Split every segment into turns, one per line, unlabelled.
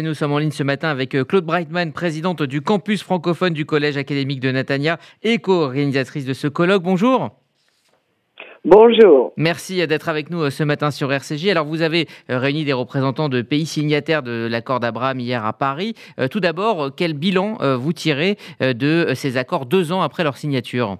Nous sommes en ligne ce matin avec euh, Claude Brightman, présidente du campus francophone du Collège académique de Natania et co-organisatrice de ce colloque. Bonjour.
Bonjour.
Merci d'être avec nous euh, ce matin sur RCJ. Alors, vous avez euh, réuni des représentants de pays signataires de l'accord d'Abraham hier à Paris. Tout d'abord, quel bilan vous tirez de ces accords deux ans après leur signature?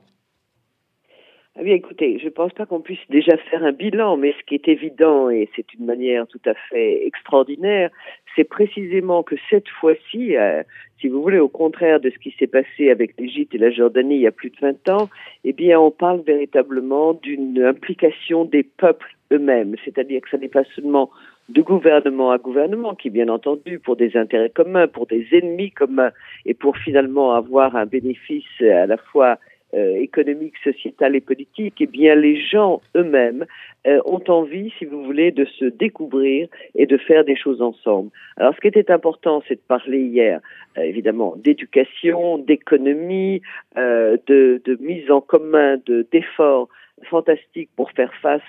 Ah bien, écoutez, je ne pense pas qu'on puisse déjà faire un bilan, mais ce qui est évident, et c'est une manière tout à fait extraordinaire, c'est précisément que cette fois-ci, euh, si vous voulez, au contraire de ce qui s'est passé avec l'Égypte et la Jordanie il y a plus de 20 ans, eh bien, on parle véritablement d'une implication des peuples eux-mêmes, c'est-à-dire que ce n'est pas seulement de gouvernement à gouvernement, qui bien entendu pour des intérêts communs, pour des ennemis communs, et pour finalement avoir un bénéfice à la fois euh, économique, sociétale et politique, eh bien les gens eux-mêmes euh, ont envie, si vous voulez, de se découvrir et de faire des choses ensemble. Alors ce qui était important, c'est de parler hier, euh, évidemment, d'éducation, d'économie, de, de, mise en commun, de d'efforts fantastiques pour faire face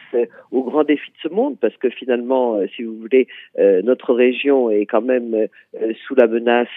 aux grands défis de ce monde, parce que finalement, si vous voulez, notre région est quand même sous la menace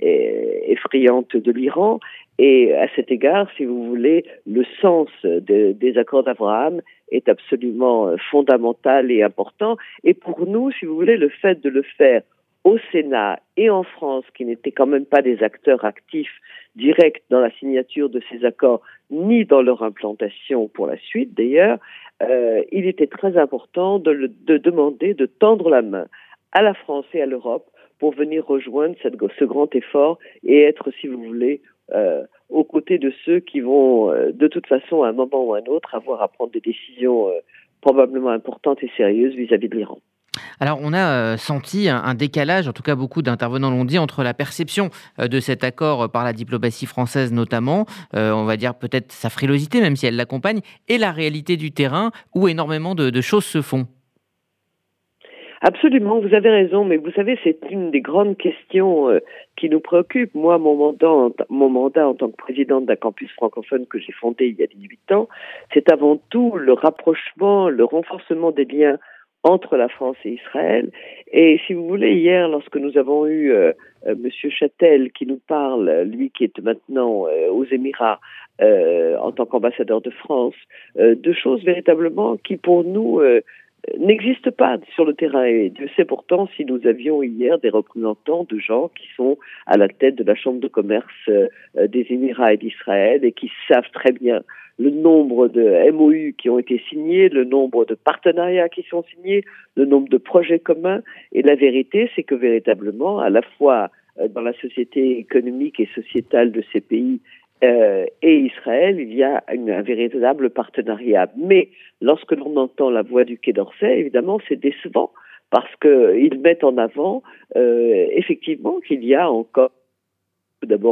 effrayante de l'Iran. Et à cet égard, si vous voulez, le sens des accords d'Abraham est absolument fondamental et important. Et pour nous, si vous voulez, le fait de le faire au Sénat et en France, qui n'étaient quand même pas des acteurs actifs directs dans la signature de ces accords, ni dans leur implantation pour la suite d'ailleurs, euh, il était très important de, de demander de tendre la main à la France et à l'Europe pour venir rejoindre cette, ce grand effort et être, si vous voulez, euh, aux côtés de ceux qui vont, euh, de toute façon, à un moment ou à un autre, avoir à prendre des décisions euh, probablement importantes et sérieuses vis-à-vis de l'Iran.
Alors, on a senti un, décalage, en tout cas beaucoup d'intervenants l'ont dit, entre la perception de cet accord par la diplomatie française notamment, on va dire peut-être sa frilosité, même si elle l'accompagne, et la réalité du terrain où énormément de choses se font.
Absolument, vous avez raison, mais vous savez, c'est une des grandes questions euh, qui nous préoccupe. Moi, mon mandat, mon mandat en tant que présidente d'un campus francophone que j'ai fondé il y a 18 ans, c'est avant tout le rapprochement, le renforcement des liens entre la France et Israël. Et si vous voulez, hier, lorsque nous avons eu euh, euh Monsieur Châtel qui nous parle, lui qui est maintenant euh, aux Émirats en tant qu'ambassadeur de France, de choses véritablement qui pour nous n'existe pas sur le terrain. Et Dieu sait pourtant si nous avions hier des représentants de gens qui sont à la tête de la Chambre de commerce euh, des Émirats et d'Israël et qui savent très bien le nombre de MOU qui ont été signés, le nombre de partenariats qui sont signés, le nombre de projets communs. Et la vérité, c'est que véritablement, à la fois euh, dans la société économique et sociétale de ces pays euh, et Israël, il y a un véritable partenariat. Mais lorsque l'on entend la voix du Quai d'Orsay, évidemment, c'est décevant parce qu'ils mettent en avant euh, effectivement qu'il y a encore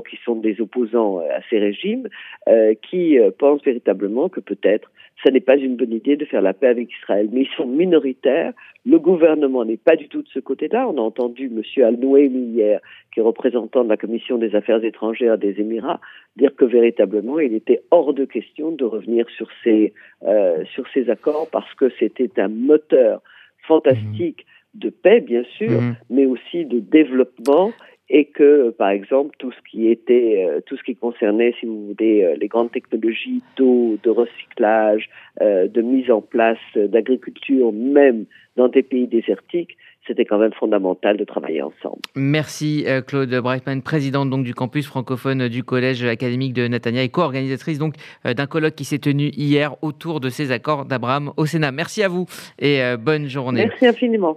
qui sont des opposants à ces régimes, euh, qui euh, pensent véritablement que peut-être ce n'est pas une bonne idée de faire la paix avec Israël. Mais ils sont minoritaires. Le gouvernement n'est pas du tout de ce côté-là. On a entendu M. Al-Nouaimi hier, qui est représentant de la Commission des Affaires étrangères des Émirats, dire que véritablement il était hors de question de revenir sur ces, euh, sur ces accords parce que c'était un moteur fantastique mmh. de paix, bien sûr, mmh. mais aussi de développement et que, par exemple, tout ce qui était, euh, tout ce qui concernait, si vous voulez, euh, les grandes technologies d'eau, de recyclage, euh, de mise en place d'agriculture, même dans des pays désertiques, c'était quand même fondamental de travailler ensemble.
Merci Claude Brightman, présidente donc du campus francophone du Collège académique de Natania et co-organisatrice donc d'un colloque qui s'est tenu hier autour de ces accords d'Abraham au Sénat. Merci à vous et bonne journée.
Merci infiniment.